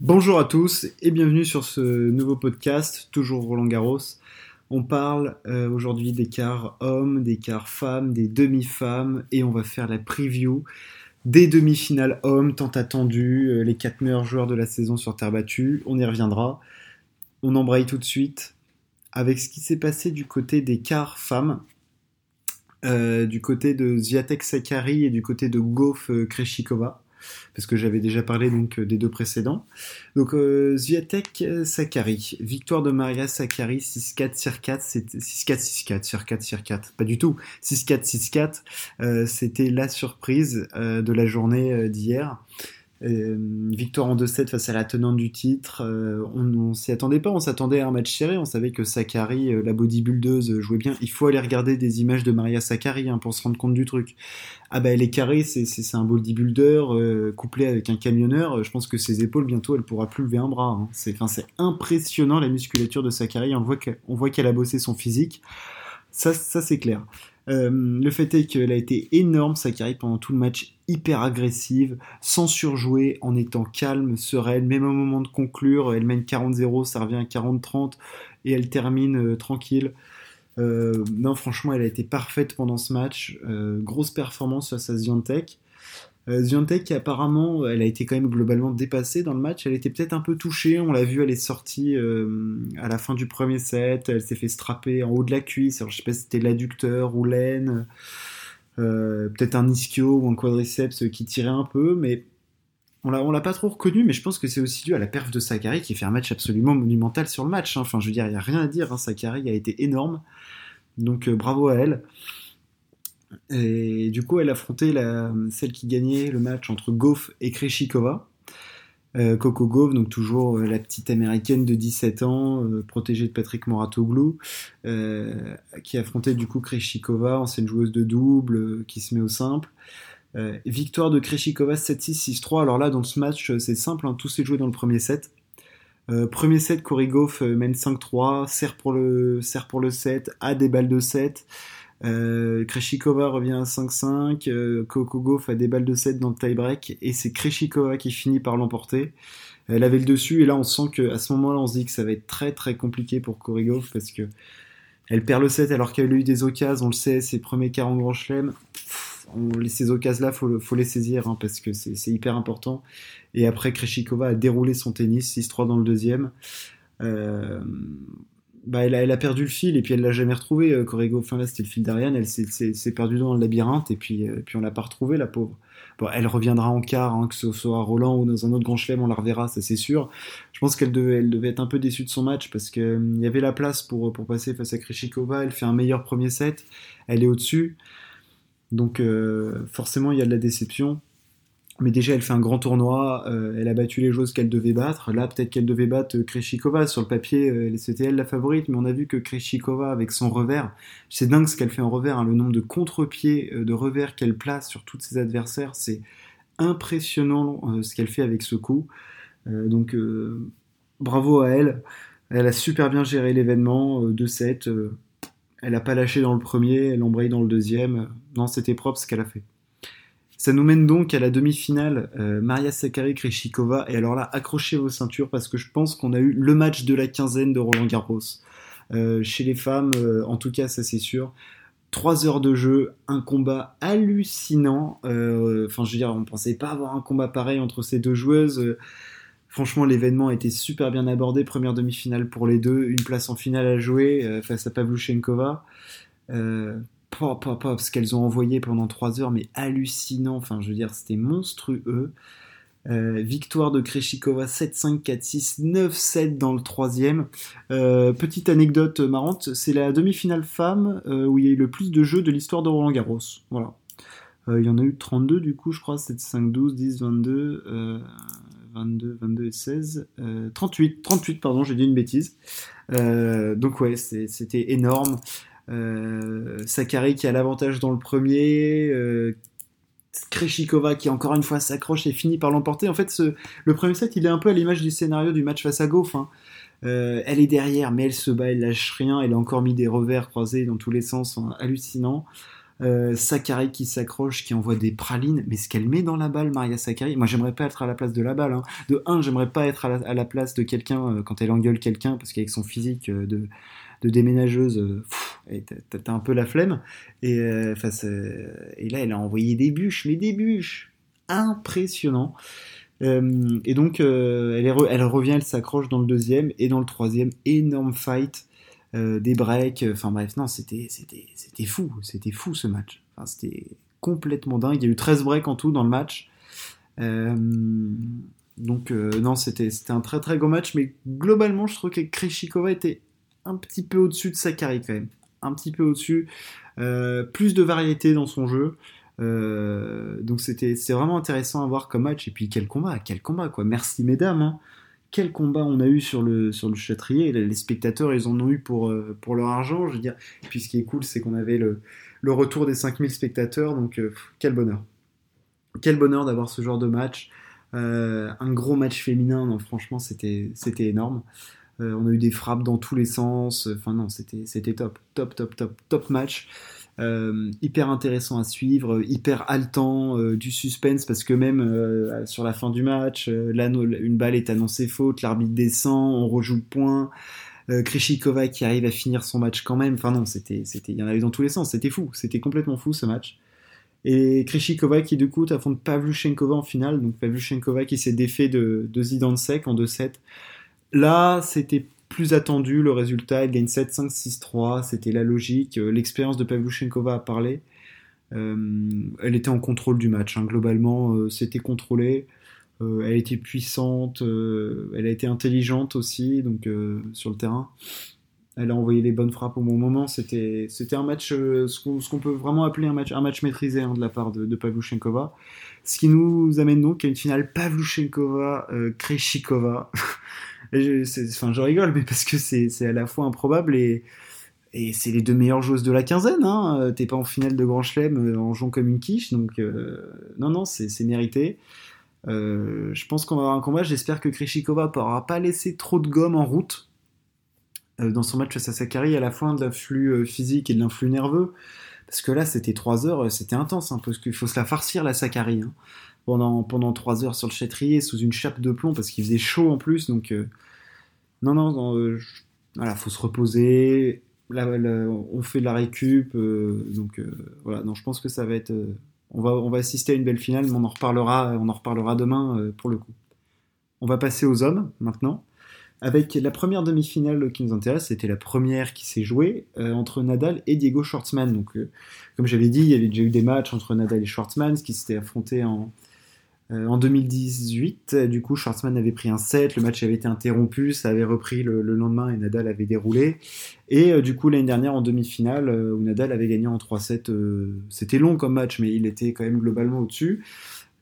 Bonjour à tous et bienvenue sur ce nouveau podcast, toujours Roland Garros. On parle euh, aujourd'hui des quarts hommes, des quarts femmes, des demi-femmes et on va faire la preview des demi-finales hommes tant attendues, euh, les quatre meilleurs joueurs de la saison sur terre battue. On y reviendra. On embraye tout de suite avec ce qui s'est passé du côté des quarts femmes. Euh, du côté de Zviatek Sakari et du côté de Goff Kreshikova parce que j'avais déjà parlé donc euh, des deux précédents. Donc euh, Zviatek euh, Sakari, victoire de Maria Sakari 6-4 sur 4, 6-4 6-4 sur 4 sur 4, pas du tout, 6-4 6-4, c'était la surprise de la journée d'hier. Euh, victoire en 2-7 face à la tenante du titre. Euh, on, ne s'y attendait pas, on s'attendait à un match serré. On savait que Sakari, euh, la bodybuildeuse, jouait bien. Il faut aller regarder des images de Maria Sakari hein, pour se rendre compte du truc. Ah bah elle est carrée, c'est, un bodybuilder couplé avec un camionneur. Je pense que ses épaules bientôt elle pourra plus lever un bras. Hein. C'est, impressionnant la musculature de Sakari. On voit, voit qu'elle a bossé son physique. Ça, ça c'est clair. Euh, le fait est qu'elle a été énorme, sa carrière pendant tout le match, hyper agressive, sans surjouer, en étant calme, sereine, même au moment de conclure, elle mène 40-0, ça revient à 40-30, et elle termine euh, tranquille. Euh, non, franchement, elle a été parfaite pendant ce match. grosse performance face à Ziontek. Euh, apparemment, elle a été quand même globalement dépassée dans le match. Elle était peut-être un peu touchée. On l'a vu, elle est sortie euh, à la fin du premier set. Elle s'est fait strapper en haut de la cuisse. Alors, je sais pas si c'était l'adducteur ou l'aine. Euh, peut-être un ischio ou un quadriceps qui tirait un peu, mais on l'a, l'a pas trop reconnu, mais je pense que c'est aussi dû à la perf de Sakari qui fait un match absolument monumental sur le match. Hein. Enfin, je veux dire, il n'y a rien à dire. Hein. Sakari a été énorme. Donc, bravo à elle. Et du coup, elle affrontait celle qui gagnait le match entre Goff et Kreshikova. Euh, Coco Gauff, donc toujours euh, la petite américaine de 17 ans, euh, protégée de Patrick Moratoglou, qui affrontait du coup Kreshikova, ancienne joueuse de double, qui se met au simple. victoire de Kreshikova 7-6, 6-3. Alors là, dans ce match, c'est simple, hein, tout s'est joué dans le premier set. premier set, Cory Gauff mène 5-3, sert pour le, sert pour le set, a des balles de 7. Euh, Kreshikova revient à 5-5, euh, Coco fait des balles de 7 dans le tie-break, et c'est Kreshikova qui finit par l'emporter. Elle avait le dessus, et là on sent qu'à ce moment-là on se dit que ça va être très très compliqué pour Korigov, parce que elle perd le 7 alors qu'elle a eu des occasions, on le sait, ses premiers 40 Grand Chelem, ces occasions-là, faut, faut les saisir, hein, parce que c'est hyper important. Et après, Kreshikova a déroulé son tennis, 6-3 dans le deuxième. Euh, bah, elle, a, perdu le fil et puis elle l'a jamais retrouvé. Euh, Corrigo, enfin là c'était le fil d'Ariane, elle s'est perdue dans le labyrinthe et puis, euh, puis on l'a pas retrouvée la pauvre. Bon, elle reviendra en quart, hein, que ce soit à Roland ou dans un autre grand chelem, on la reverra, ça c'est sûr. Je pense qu'elle devait, elle devait être un peu déçue de son match parce qu'il euh, y avait la place pour, pour passer face à Krishikova. Elle fait un meilleur premier set, elle est au-dessus. Donc forcément il y a de la déception. Mais déjà, elle fait un grand tournoi, euh, elle a battu les joueuses qu'elle devait battre. Là, peut-être qu'elle devait battre Kreshikova. Sur le papier, euh, c'était elle la favorite, mais on a vu que Kreshikova, avec son revers, c'est dingue ce qu'elle fait en revers. Hein. le nombre de contre-pieds, euh, de revers qu'elle place sur toutes ses adversaires, c'est impressionnant ce qu'elle fait avec ce coup. donc, bravo à elle. Elle a super bien géré l'événement, 2-7. elle n'a pas lâché dans le premier, elle embraye dans le deuxième. non, c'était propre ce qu'elle a fait. Ça nous mène donc à la demi-finale, euh, Maria Sakkari Kreshikova. Et alors là, accrochez vos ceintures parce que je pense qu'on a eu le match de la quinzaine de Roland Garros. Euh, chez les femmes, euh, en tout cas, ça c'est sûr. Trois heures de jeu, un combat hallucinant. Enfin, je veux dire, on ne pensait pas avoir un combat pareil entre ces deux joueuses. Franchement, l'événement a été super bien abordé. Première demi-finale pour les deux, une place en finale à jouer face à Pavluchenkova ce qu'elles ont envoyé pendant 3 heures, mais hallucinant. Enfin, je veux dire, c'était monstrueux. Euh, victoire de Kreshikova 7-5, 4-6, 9-7 dans le troisième. Euh, petite anecdote marrante, c'est la demi-finale femme euh, où il y a eu le plus de jeux de l'histoire de Roland Garros. Voilà. il y en a eu 32 du coup, je crois, 7, 5, 12, 10, 22, 22, 22 et 16, 38, 38, pardon, j'ai dit une bêtise. donc ouais, c'était énorme. Euh, Sakari qui a l'avantage dans le premier. Euh, Kreshikova qui encore une fois s'accroche et finit par l'emporter. En fait, le premier set, il est un peu à l'image du scénario du match face à Goff. Hein. Euh, elle est derrière, mais elle se bat, elle lâche rien. Elle a encore mis des revers croisés dans tous les sens, hallucinant. Euh, Sakari qui s'accroche, qui envoie des pralines, mais ce qu'elle met dans la balle, Maria Sakari, moi j'aimerais pas être à la place de la balle. Hein. De un, j'aimerais pas être à la, place de quelqu'un quand elle engueule quelqu'un, parce qu'avec son physique euh, de, déménageuse, t'as un peu la flemme. Et, et là, elle a envoyé des bûches, mais des bûches impressionnant. et donc, elle, revient, elle s'accroche dans le deuxième, et dans le troisième, énorme fight. Euh, des breaks, enfin bref, non, c'était fou, c'était fou ce match. C'était complètement dingue. Il y a eu 13 breaks en tout dans le match. Euh, donc euh, non, c'était un très très gros match, mais globalement, je trouve que Kreshikova était un petit peu au-dessus de Sakari quand un petit peu au-dessus, plus de variété dans son jeu. donc c'était vraiment intéressant à voir comme match et puis quel combat, quel combat quoi. Merci mesdames. Hein quel combat on a eu sur le, sur châtrier. Les spectateurs, ils en ont eu pour, euh, pour leur argent, je veux dire. Et puis ce qui est cool, c'est qu'on avait le, retour des 5000 spectateurs, donc euh, quel bonheur. Quel bonheur d'avoir ce genre de match. Euh, un gros match féminin, franchement, c'était énorme. On a eu des frappes dans tous les sens. Enfin, non, c'était top. Top, top, top, top match. Euh, hyper intéressant à suivre, hyper haletant, euh, du suspense parce que même euh, sur la fin du match, là, une balle est annoncée faute, l'arbitre descend, on rejoue le point. Krishikova qui arrive à finir son match quand même. Enfin non, c'était, c'était, il y en avait dans tous les sens. C'était fou, c'était complètement fou ce match. Et Krishikova qui du coup affronte Pavluchenkova en finale. Donc Pavluchenkova qui s'est défait de, de Zidansek en 2-7. Là, c'était plus attendu le résultat. Elle gagne 7-5-6-3, c'était la logique. Euh, l'expérience de Pavluchenkova a parlé. Euh, elle était en contrôle du match. Hein. Globalement, euh, c'était contrôlé. elle était puissante. elle a été intelligente aussi, donc sur le terrain. Elle a envoyé les bonnes frappes au bon moment. C'était, un match, ce qu'on, peut vraiment appeler un match, un match maîtrisé hein, de la part de, de. Ce qui nous amène donc à une finale Pavluchenkova-Kreshikova. je rigole, mais parce que c'est à la fois improbable et, c'est les deux meilleures joueuses de la quinzaine. Hein. T'es pas en finale de Grand Chelem euh, en jouant comme une quiche, donc euh, non, non, c'est mérité. Euh, je pense qu'on va avoir un combat. J'espère que Krishikova n'aura pas laissé trop de gomme en route dans son match face à Sakari, à la fois de l'influx physique et de l'influx nerveux. Parce que là, c'était 3 heures, c'était intense, hein, parce faut se la farcir, la Sakari. Hein. Pendant, pendant 3 heures sur le châtrier, sous une chape de plomb, parce qu'il faisait chaud en plus. Donc, non, non, euh, voilà, faut se reposer. on fait de la récup, euh, donc euh, voilà. Non, je pense que ça va être. on va, on va assister à une belle finale, mais on en reparlera, on en reparlera demain pour le coup. On va passer aux hommes maintenant. Avec la première demi-finale qui nous intéresse, c'était la première qui s'est jouée entre Nadal et Diego Schwartzmann. Donc, comme j'avais dit, il y avait déjà eu des matchs entre Nadal et Schwartzmann, qui s'étaient affrontés en, euh, en 2018, du coup, Schwartzmann avait pris un set, le match avait été interrompu, ça avait repris le, lendemain et Nadal avait déroulé. Et euh, du coup, l'année dernière, en demi-finale, euh, où Nadal avait gagné en 3-7, c'était long comme match, mais il était quand même globalement au-dessus.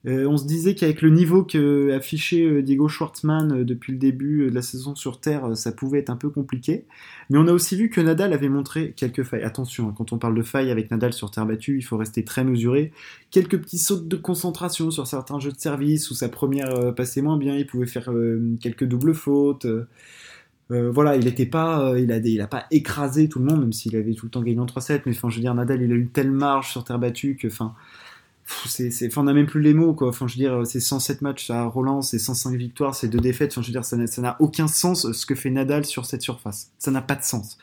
Euh, on se disait qu'avec le niveau que affichait euh, Diego Schwartzmann euh, depuis le début de la saison sur Terre, ça pouvait être un peu compliqué. Mais on a aussi vu que Nadal avait montré quelques failles. Attention, hein, quand on parle de failles avec Nadal sur terre battue, il faut rester très mesuré. Quelques petits sauts de concentration sur certains jeux de service où sa première passait moins bien, il pouvait faire quelques doubles fautes. voilà, il n'était pas, il a, il a pas écrasé tout le monde, même s'il avait tout le temps gagné en 3-7. Mais enfin, je veux dire, Nadal, il a eu telle marge sur terre battue que, c'est, on n'a même plus les mots. Enfin, je veux dire, c'est 107 matchs à Roland, c'est 105 victoires, c'est deux défaites. Enfin, je veux dire, ça n'a, aucun sens ce que fait Nadal sur cette surface. Ça n'a pas de sens.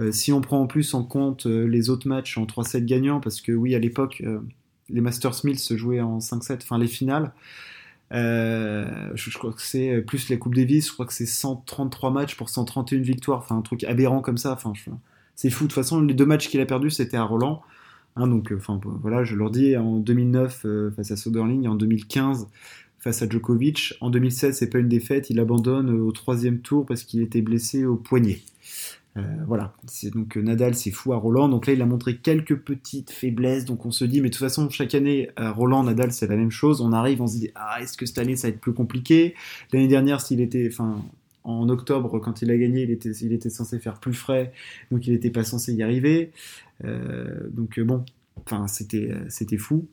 Euh, si on prend en plus en compte euh, les autres matchs en 3-7 gagnants, parce que oui, à l'époque, euh, les Masters 1000 se jouaient en 5-7, enfin les finales. Je, crois que c'est plus les Coupes Davis, je crois que c'est 133 matchs pour 131 victoires, enfin un truc aberrant comme ça. Enfin, c'est fou. De toute façon, les deux matchs qu'il a perdus, c'était à Roland. Hein, donc, euh, enfin, voilà, je leur dis, en 2009 euh, face à Soderling, en 2015 face à Djokovic, en 2016 c'est pas une défaite, il abandonne euh, au troisième tour parce qu'il était blessé au poignet. voilà, c'est donc Nadal c'est fou à Roland, donc là il a montré quelques petites faiblesses, donc on se dit mais de toute façon chaque année Roland Nadal c'est la même chose, on arrive on se dit ah est-ce que cette année ça va être plus compliqué? L'année dernière s'il était, enfin en octobre, quand il a gagné, il était, censé faire plus frais, donc il n'était pas censé y arriver. Euh, donc euh, bon, enfin c'était, euh, c'était fou.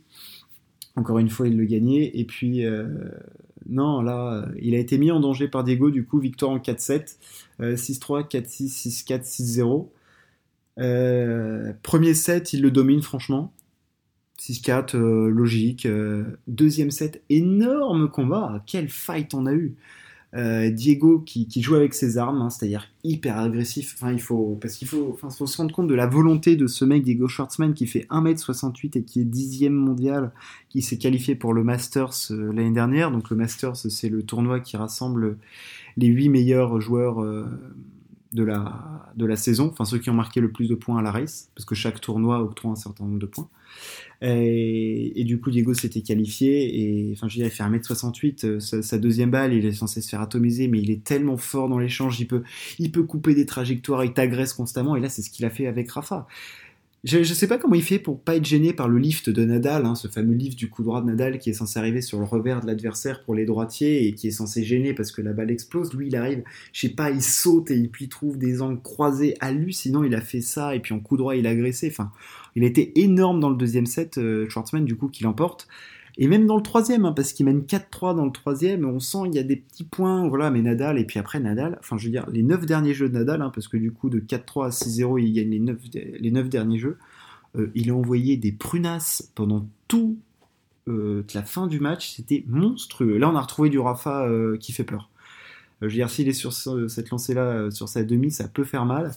Encore une fois, il le gagnait. Et puis, non, là, il a été mis en danger par Diego, du coup, victoire en 4-7, 6-3, 4-6, 6-4, 6-0. premier set, il le domine franchement. 6-4, logique. deuxième set, énorme combat. Quel fight on a eu. Euh, Diego qui, joue avec ses armes, hein, c'est-à-dire hyper agressif. Enfin, il faut parce qu'il faut, se rendre compte de la volonté de ce mec Diego Schwartzman qui fait 1m68 et qui est dixième mondial, qui s'est qualifié pour le Masters euh, l'année dernière. Donc le Masters, c'est le tournoi qui rassemble les 8 meilleurs joueurs euh, de la de la saison, enfin ceux qui ont marqué le plus de points à la race, parce que chaque tournoi octroie un certain nombre de points. Et, du coup, Diego s'était qualifié. Et enfin, je dirais, il fait 1m68. Euh, sa, deuxième balle, il est censé se faire atomiser, mais il est tellement fort dans l'échange. Il peut, il peut couper des trajectoires, il t'agresse constamment. Et là, c'est ce qu'il a fait avec Rafa. Je ne sais pas comment il fait pour pas être gêné par le lift de Nadal, hein, ce fameux lift du coup droit de Nadal qui est censé arriver sur le revers de l'adversaire pour les droitiers et qui est censé gêner parce que la balle explose. Lui, il arrive, je sais pas, il saute et puis il trouve des angles croisés hallucinants. Il a fait ça et puis en coup droit, il a agressé. Enfin, il a été énorme dans le deuxième set, euh, Schwartzman, du coup, qui l'emporte. Et même dans le troisième, hein, parce qu'il mène 4-3 dans le troisième, on sent il y a des petits points, voilà, mais Nadal, et puis après Nadal, enfin je veux dire, les 9 derniers jeux de Nadal, hein, parce que du coup de 4-3 à 6-0, il gagne les 9, les 9 derniers jeux, euh, il a envoyé des prunasses pendant tout euh, la fin du match, c'était monstrueux. Là on a retrouvé du Rafa qui fait peur. Je veux dire, s'il est sur cette lancée-là, sur sa demi, ça peut faire mal.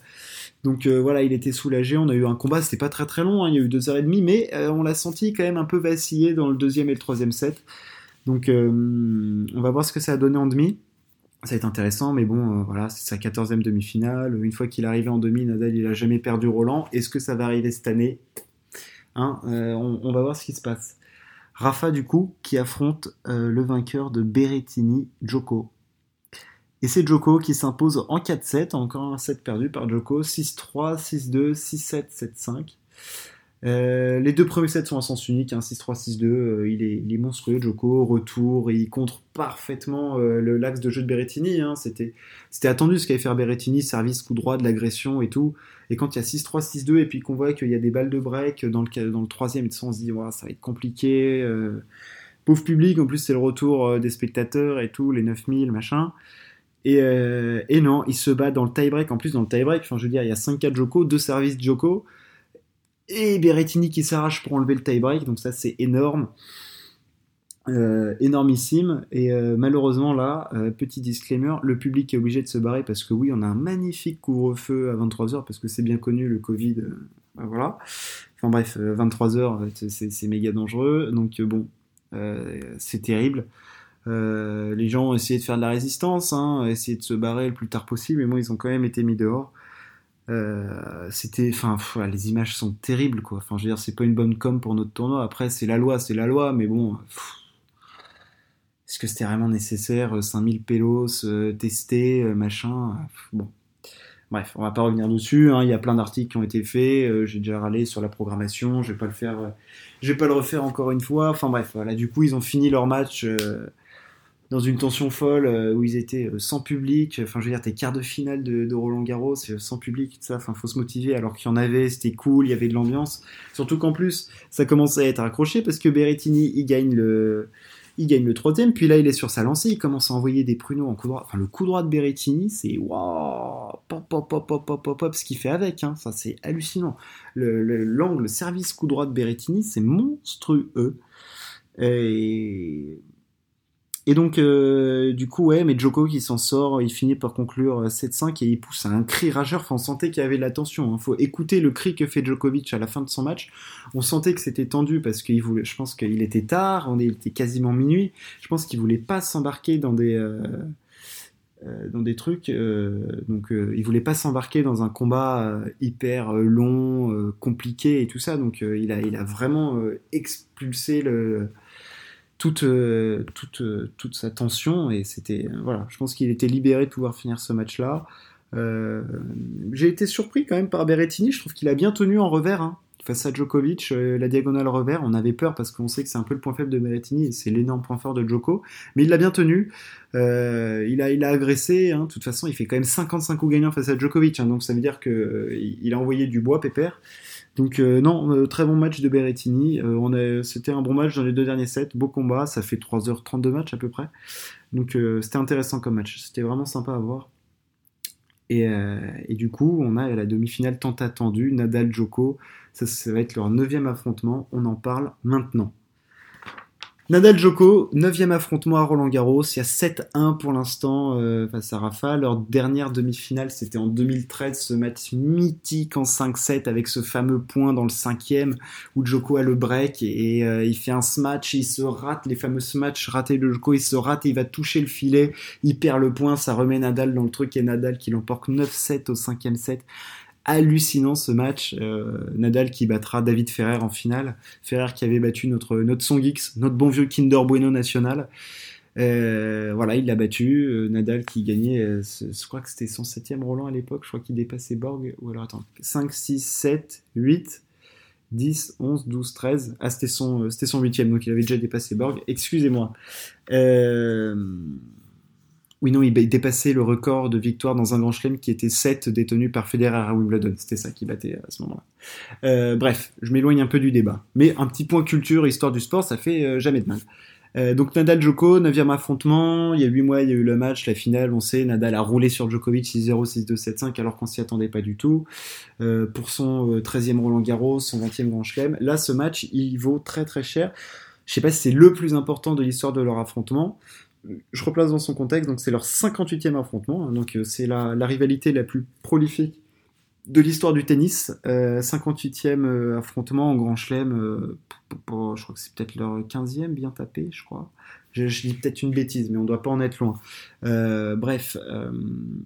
Donc euh, voilà, il était soulagé. On a eu un combat, c'était pas très très long, hein, il y a eu deux heures et demie, mais euh, on l'a senti quand même un peu vaciller dans le deuxième et le troisième set. Donc euh, on va voir ce que ça a donné en demi. Ça va être intéressant, mais bon, voilà, c'est sa quatorzième demi-finale. Une fois qu'il est arrivé en demi, Nadal, il a jamais perdu Roland. Est-ce que ça va arriver cette année? Hein, on, on, va voir ce qui se passe. Rafa, du coup, qui affronte le vainqueur de Berrettini, Joko. Et c'est Joko qui s'impose en 4-7, encore un set perdu par Joko, 6-3, 6-2, 6-7, 7-5. les deux premiers sets sont en sens unique, 6-3, hein, 6-2, euh, il, est, monstrueux, Joko, retour, il contre parfaitement euh, l'axe de jeu de Berrettini, hein. c'était, attendu ce qu'allait faire Berrettini, service, coup droit, de l'agression et tout, et quand il y a 6-3, 6-2, et puis qu'on voit qu'il y a des balles de break dans le, dans le troisième, on se dit, ça va être compliqué, euh, pauvre public, en plus c'est le retour des spectateurs et tout, les 9000, machin, euh, et, non, il se bat dans le tie-break. En plus, dans le tie-break, enfin, je veux dire, il y a 5-4 Joko, 2 services Joko. Et Berrettini qui s'arrache pour enlever le tie-break. Donc, ça, c'est énorme. Euh, énormissime. Et euh, malheureusement, là, petit disclaimer, le public est obligé de se barrer parce que oui, on a un magnifique couvre-feu à 23h parce que c'est bien connu, le Covid. Ben voilà. Enfin bref, 23h, c'est méga dangereux. Donc, bon, c'est terrible. Euh, les gens ont essayé de faire de la résistance, hein, essayé de se barrer le plus tard possible, mais moi ils ont quand même été mis dehors. Euh, c'était, enfin, les images sont terribles, quoi. Enfin, je veux dire, c'est pas une bonne com pour notre tournoi. Après, c'est la loi, c'est la loi, mais bon, est-ce que c'était vraiment nécessaire 5000 euh, pélos testés, machin Bon, bref, on va pas revenir dessus. Hein. Il y a plein d'articles qui ont été faits. J'ai déjà râlé sur la programmation. Je vais pas le faire, je vais pas le refaire encore une fois. Enfin bref, voilà. Du coup, ils ont fini leur match dans une tension folle euh, où ils étaient euh, sans public. Enfin, je veux dire, tes quarts de finale de, Roland Garros, sans public, ça. Enfin, faut se motiver alors qu'il y en avait, c'était cool, il y avait de l'ambiance. Surtout qu'en plus, ça commençait à être accroché parce que Berrettini, il gagne le, il gagne le troisième, puis là il est sur sa lancée, il commence à envoyer des pruneaux en coup droit. Enfin, le coup droit de Berrettini, c'est waouh, pop, pop, pop, pop, pop, pop, pop, ce qu'il fait avec, hein. ça c'est hallucinant. L'angle le, service coup droit de Berrettini, c'est monstrueux. Et et donc, euh, du coup, ouais, mais Joko qui s'en sort, il finit par conclure 7-5 euh, et il pousse un cri rageur. Enfin, on sentait qu'il y avait de la tension. Il hein. faut écouter le cri que fait Djokovic à la fin de son match. On sentait que c'était tendu parce qu'il voulait, je pense qu'il était tard, on était quasiment minuit. Je pense qu'il voulait pas s'embarquer dans des, euh, dans des trucs. donc, il voulait pas s'embarquer dans un combat hyper long, compliqué et tout ça. Donc, il a, il a vraiment expulsé le toute, euh, toute, euh, toute sa tension et c'était voilà, je pense qu'il était libéré de pouvoir finir ce match-là. Euh, j'ai été surpris quand même par Berrettini, je trouve qu'il a bien tenu en revers hein. Face à Djokovic, la diagonale revers. On avait peur parce qu'on sait que c'est un peu le point faible de Berrettini et c'est l'énorme point fort de Djoko, mais il l'a bien tenu. il, a, il a agressé, hein. de toute façon, il fait quand même 55 coups gagnants face à Djokovic, hein. donc ça veut dire qu'il il a envoyé du bois pépère. Donc euh, non, euh, très bon match de Berrettini. Euh, c'était un bon match dans les deux derniers sets, beau combat, ça fait 3h30 de match à peu près. Donc c'était intéressant comme match, c'était vraiment sympa à voir. Et, et, du coup, on a la demi-finale tant attendue, Nadal-Joko. Ça va être leur neuvième affrontement. On en parle maintenant. Nadal Joko, 9 affrontement à Roland Garros, il y a 7-1 pour l'instant euh, face à Rafa. Leur dernière demi-finale, c'était en 2013, ce match mythique en 5-7 avec ce fameux point dans le cinquième où Joko a le break et, euh, il fait un smash, il se rate, les fameux smash ratés de Joko, il se rate et il va toucher le filet, il perd le point, ça remet Nadal dans le truc et Nadal qui l'emporte 9-7 au cinquième set hallucinant ce match. Euh, Nadal qui battra David Ferrer en finale. Ferrer qui avait battu notre, notre Song X, notre bon vieux Kinder Bueno national. Euh, voilà, il l'a battu. Euh, Nadal qui gagnait, je crois que c'était son septième Roland à l'époque. Je crois qu'il dépassait Borg. Ou alors attends, 5, 6, 7, 8. 10, 11, 12, 13. Ah, c'était son, c'était son huitième, donc il avait déjà dépassé Borg. Excusez-moi. Euh, oui, non, il dépassait le record de victoire dans un grand chelem qui était 7 détenus par Federer à Wimbledon. C'était ça qui battait à ce moment-là. Euh, bref, je m'éloigne un peu du débat. Mais un petit point culture, histoire du sport, ça fait euh, jamais de mal. Euh, donc Nadal Djoko, 9e affrontement, il y a 8 mois il y a eu le match, la finale, on sait, Nadal a roulé sur Djokovic 6-0, 6-2, 7-5 alors qu'on s'y attendait pas du tout. pour son 13e Roland Garros, son 20e Grand Chelem, là ce match il vaut très très cher. Je sais pas si c'est le plus important de l'histoire de leur affrontement, je replace dans son contexte, donc c'est leur 58e affrontement, hein, donc euh, c'est la, rivalité la plus prolifique de l'histoire du tennis. 58e euh, affrontement en Grand Chelem, euh, je crois que c'est peut-être leur 15e bien tapé, je crois. Je, dis peut-être une bêtise, mais on ne doit pas en être loin. bref,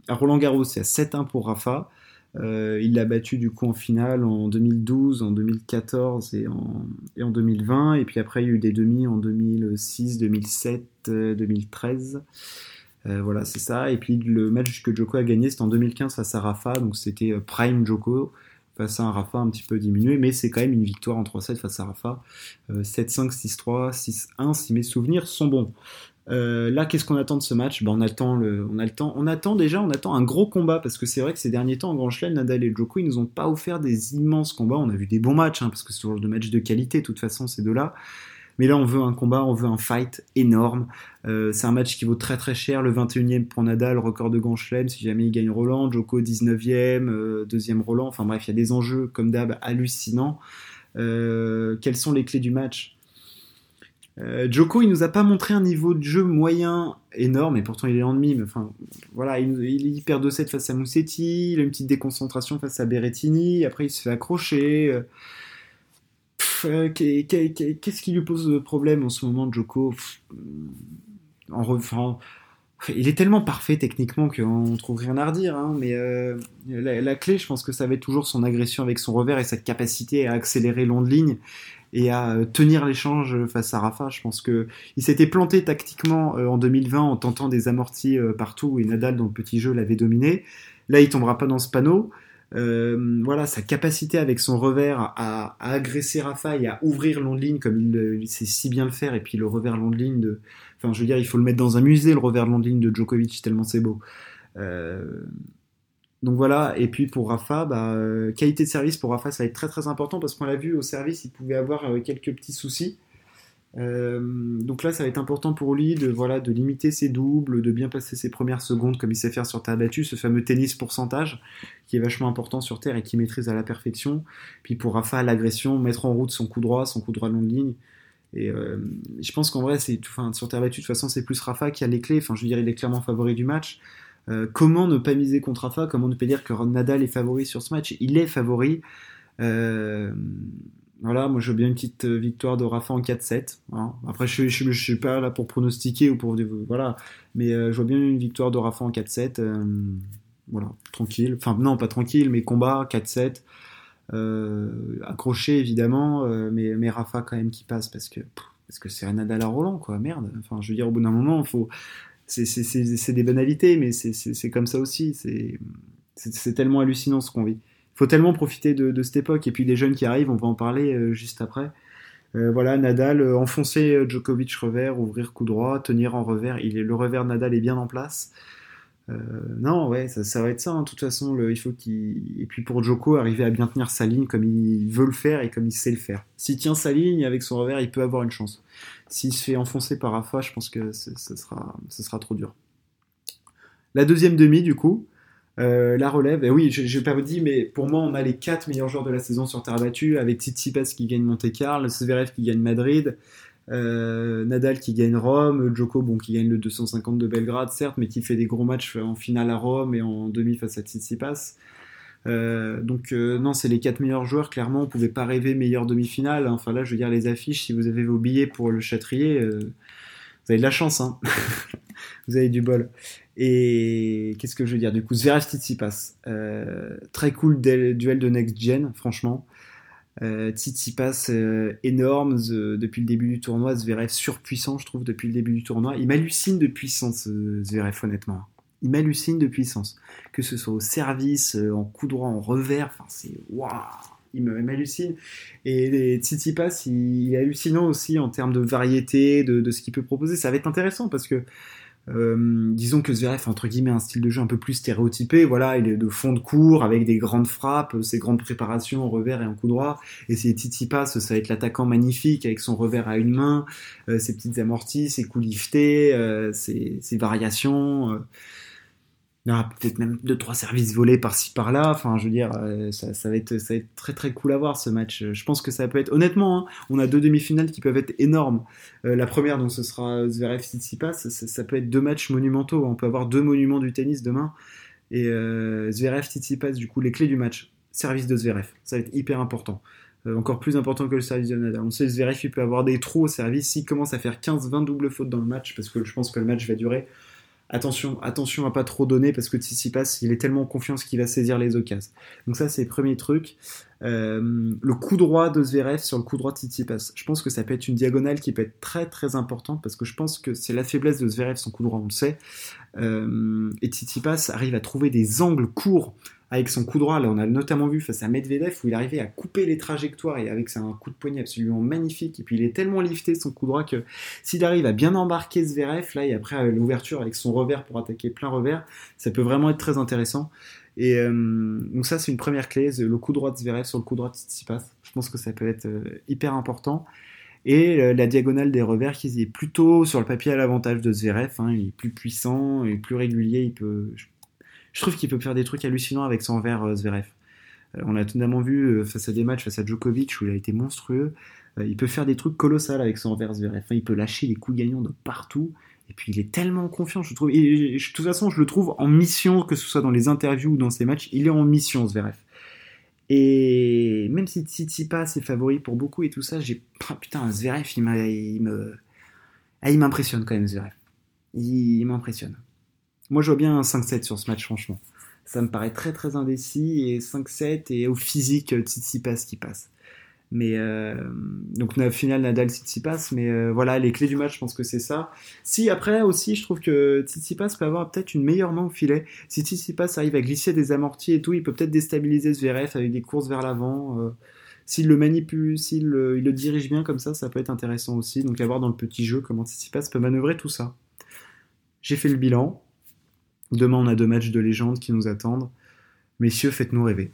à Roland Garros, c'est à 7-1 pour Rafa. Euh, il l'a battu du coup en finale en 2012, en 2014 et en, et en 2020. Et puis après, il y a eu des demi en 2006, 2007, 2013. voilà, c'est ça. Et puis le match que Joko a gagné, c'était en 2015 face à Rafa. Donc c'était euh, Prime Joko face à un Rafa un petit peu diminué. Mais c'est quand même une victoire en 3-7 face à Rafa. 7-5, 6-3, 6-1 si mes souvenirs sont bons. Euh, là, qu'est-ce qu'on attend de ce match? Ben, on attend le, on attend, on attend déjà, on attend un gros combat parce que c'est vrai que ces derniers temps en Grand Chelem, Nadal et Djoko, ils nous ont pas offert des immenses combats. On a vu des bons matchs hein, parce que c'est toujours de matchs de qualité, de toute façon, ces deux-là. Mais là, on veut un combat, on veut un fight énorme. Euh, c'est un match qui vaut très très cher. Le 21e pour Nadal, record de Grand Chelem, si jamais il gagne Roland. Djoko 19e, euh, deuxième Roland. Enfin bref, il y a des enjeux comme d'hab hallucinants. quelles sont les clés du match? Euh, Joko, il nous a pas montré un niveau de jeu moyen énorme, et pourtant il est ennemi. Mais enfin, voilà, il, perd 2-7 face à Moussetti, il a une petite déconcentration face à Berrettini, après il se fait accrocher. Euh, euh, qu'est-ce qui lui pose problème en ce moment, Joko? En. Il est tellement parfait techniquement qu'on trouve rien à redire, hein, mais la, clé, je pense que ça va être toujours son agression avec son revers et cette capacité à accélérer long de ligne et à euh, tenir l'échange face à Rafa. Je pense que il s'était planté tactiquement euh, en 2020 en tentant des amortis euh, partout et Nadal dans le petit jeu l'avait dominé. Là, il tombera pas dans ce panneau. voilà, sa capacité avec son revers à, agresser Rafa et à ouvrir long ligne comme il, sait si bien le faire, et puis le revers long de ligne de, enfin, je veux dire, il faut le mettre dans un musée, le revers long de ligne de Djokovic, tellement c'est beau. Donc voilà, et puis pour Rafa, bah, euh, qualité de service pour Rafa, ça va être très très important parce qu'on l'a vu au service, il pouvait avoir euh, quelques petits soucis. Euh, donc là, ça va être important pour lui de, voilà, de limiter ses doubles, de bien passer ses premières secondes comme il sait faire sur terre battue, ce fameux tennis pourcentage qui est vachement important sur terre et qui maîtrise à la perfection. Puis pour Rafa, l'agression, mettre en route son coup droit, son coup droit long de ligne. Et je pense qu'en vrai, c'est, sur terre battue, de toute façon, c'est plus Rafa qui a les clés. Enfin, je veux dire, il est clairement favori du match. Euh, comment ne pas miser contre Rafa? Comment ne pas dire que Nadal est favori sur ce match? Il est favori. Euh, voilà, moi je veux bien une petite victoire de Rafa en 4-7. Après, je ne suis pas là pour pronostiquer ou pour. Voilà, mais euh, je vois bien une victoire de Rafa en 4-7. voilà, tranquille. Enfin, non, pas tranquille, mais combat 4-7. accroché évidemment, mais, Rafa quand même qui passe parce que parce que c'est Nadal à Roland quoi, merde. Enfin, je veux dire, au bout d'un moment, il faut c'est des banalités, mais c'est comme ça aussi. C'est tellement hallucinant ce qu'on vit. Il faut tellement profiter de, cette époque. Et puis des jeunes qui arrivent, on va en parler euh, juste après. Euh, voilà, Nadal, euh, enfoncer Djokovic revers, ouvrir coup droit, tenir en revers. Il est, le revers Nadal est bien en place. Non, ouais, ça, va être ça. Hein. De toute façon, il faut qu'il. Et puis pour Djoko, arriver à bien tenir sa ligne comme il veut le faire et comme il sait le faire. S'il tient sa ligne avec son revers, il peut avoir une chance. S'il se fait enfoncer par Rafa, je pense que ce sera, sera trop dur. La deuxième demi, du coup, Euh, la relève, et oui, je n'ai pas dit, mais pour moi, on a les quatre meilleurs joueurs de la saison sur terre battue, avec Tsitsipas qui gagne Monte-Carlo, Zverev qui gagne Madrid, euh, Nadal qui gagne Rome, Djoko bon, qui gagne le 250 de Belgrade, certes, mais qui fait des gros matchs en finale à Rome et en demi face à Tsitsipas. Euh, donc non, c'est les quatre meilleurs joueurs. Clairement, on pouvait pas rêver meilleure demi-finale. Enfin là, je veux dire les affiches. Si vous avez vos billets pour le Châtrier, vous avez de la chance. Hein vous avez du bol. Et qu'est-ce que je veux dire? Du coup, Zverev Tsitsipas. Euh, très cool duel de next gen, franchement. Euh, Tsitsipas euh, énorme depuis le début du tournoi. Zverev surpuissant, je trouve, depuis le début du tournoi. Il m'hallucine de puissance, euh, Zverev, honnêtement. Il m'hallucine de puissance. Que ce soit au service, en coup droit, en revers. Enfin, c'est waouh il m'hallucine. Et, Tsitsipas, il, est hallucinant aussi en termes de variété, de, de ce qu'il peut proposer. Ça va être intéressant parce que euh, disons que Zverev entre guillemets un style de jeu un peu plus stéréotypé. Voilà, il est de fond de cours avec des grandes frappes, ses grandes préparations en revers et en coup droit. Et ses Tsitsipas, ça va être l'attaquant magnifique avec son revers à une main, euh, ses petites amorties, ses coups liftés, euh, ses, variations. Il y aura peut-être même deux trois services volés par-ci par-là. Enfin, je veux dire, euh, ça, va être, très très cool à voir ce match. Je pense que ça peut être, honnêtement, hein, on a deux demi-finales qui peuvent être énormes. Euh, la première, donc ce sera Zverev Tsitsipas, ça, peut être deux matchs monumentaux. On peut avoir deux monuments du tennis demain. Et euh, Zverev Tsitsipas, du coup, les clés du match, service de Zverev, ça va être hyper important. Encore plus important que le service de Nadal. On sait Zverev, il peut avoir des trous au service s'il commence à faire 15-20 doubles fautes dans le match, parce que je pense que le match va durer attention, attention à pas trop donner parce que Tsitsipas, il est tellement en confiance qu'il va saisir les occasions. Donc ça, c'est le premier truc. Euh, le coup droit de Zverev sur le coup droit de Tsitsipas. Je pense que ça peut être une diagonale qui peut être très très importante parce que je pense que c'est la faiblesse de Zverev, son coup droit, on le sait. Euh, et Tsitsipas arrive à trouver des angles courts avec son coup droit. Là, on a notamment vu face à Medvedev où il arrivait à couper les trajectoires et avec un coup de poignet absolument magnifique. Et puis il est tellement lifté son coup droit que s'il arrive à bien embarquer Zverev, là, et après l'ouverture avec son revers pour attaquer plein revers, ça peut vraiment être très intéressant. Et euh, donc ça, c'est une première clé, le coup droit de Zverev sur le coup droit de Tsitsipas. Je pense que ça peut être euh, hyper important. Et euh, la diagonale des revers qui est plutôt sur le papier à l'avantage de Zverev. Hein. il est plus puissant, il est plus régulier, il peut, je trouve qu'il peut faire des trucs hallucinants avec son verre euh, Zverev. Euh, on l'a notamment vu euh, face à des matchs face à Djokovic où il a été monstrueux. il peut faire des trucs colossaux avec son verre Zverev. il peut lâcher des coups gagnants de partout. Et puis il est tellement confiant, je trouve. De toute façon, je le trouve en mission, que ce soit dans les interviews ou dans ses matchs, il est en mission, Zverev. Et même si Tsitsipas est favori pour beaucoup et tout ça, j'ai. Ah, putain, Zverev, il. Ah, il m'impressionne quand même, Zverev. il m'impressionne. Moi, je vois bien un 5-7 sur ce match, franchement. Ça me paraît très très indécis et 5-7 et au physique euh, Tsitsipas qui passe. Mais euh, donc la finale Nadal Tsitsipas, mais euh, voilà les clés du match, je pense que c'est ça. Si après aussi, je trouve que Tsitsipas peut avoir peut-être une meilleure main au filet. Si Tsitsipas arrive à glisser des amortis et tout, il peut peut-être déstabiliser Zverev avec des courses vers l'avant. s'il le manipule, s'il il le dirige bien comme ça, ça peut être intéressant aussi. Donc à voir dans le petit jeu comment Tsitsipas peut manœuvrer tout ça. J'ai fait le bilan. Demain, on a deux matchs de légende qui nous attendent. Messieurs, faites-nous rêver.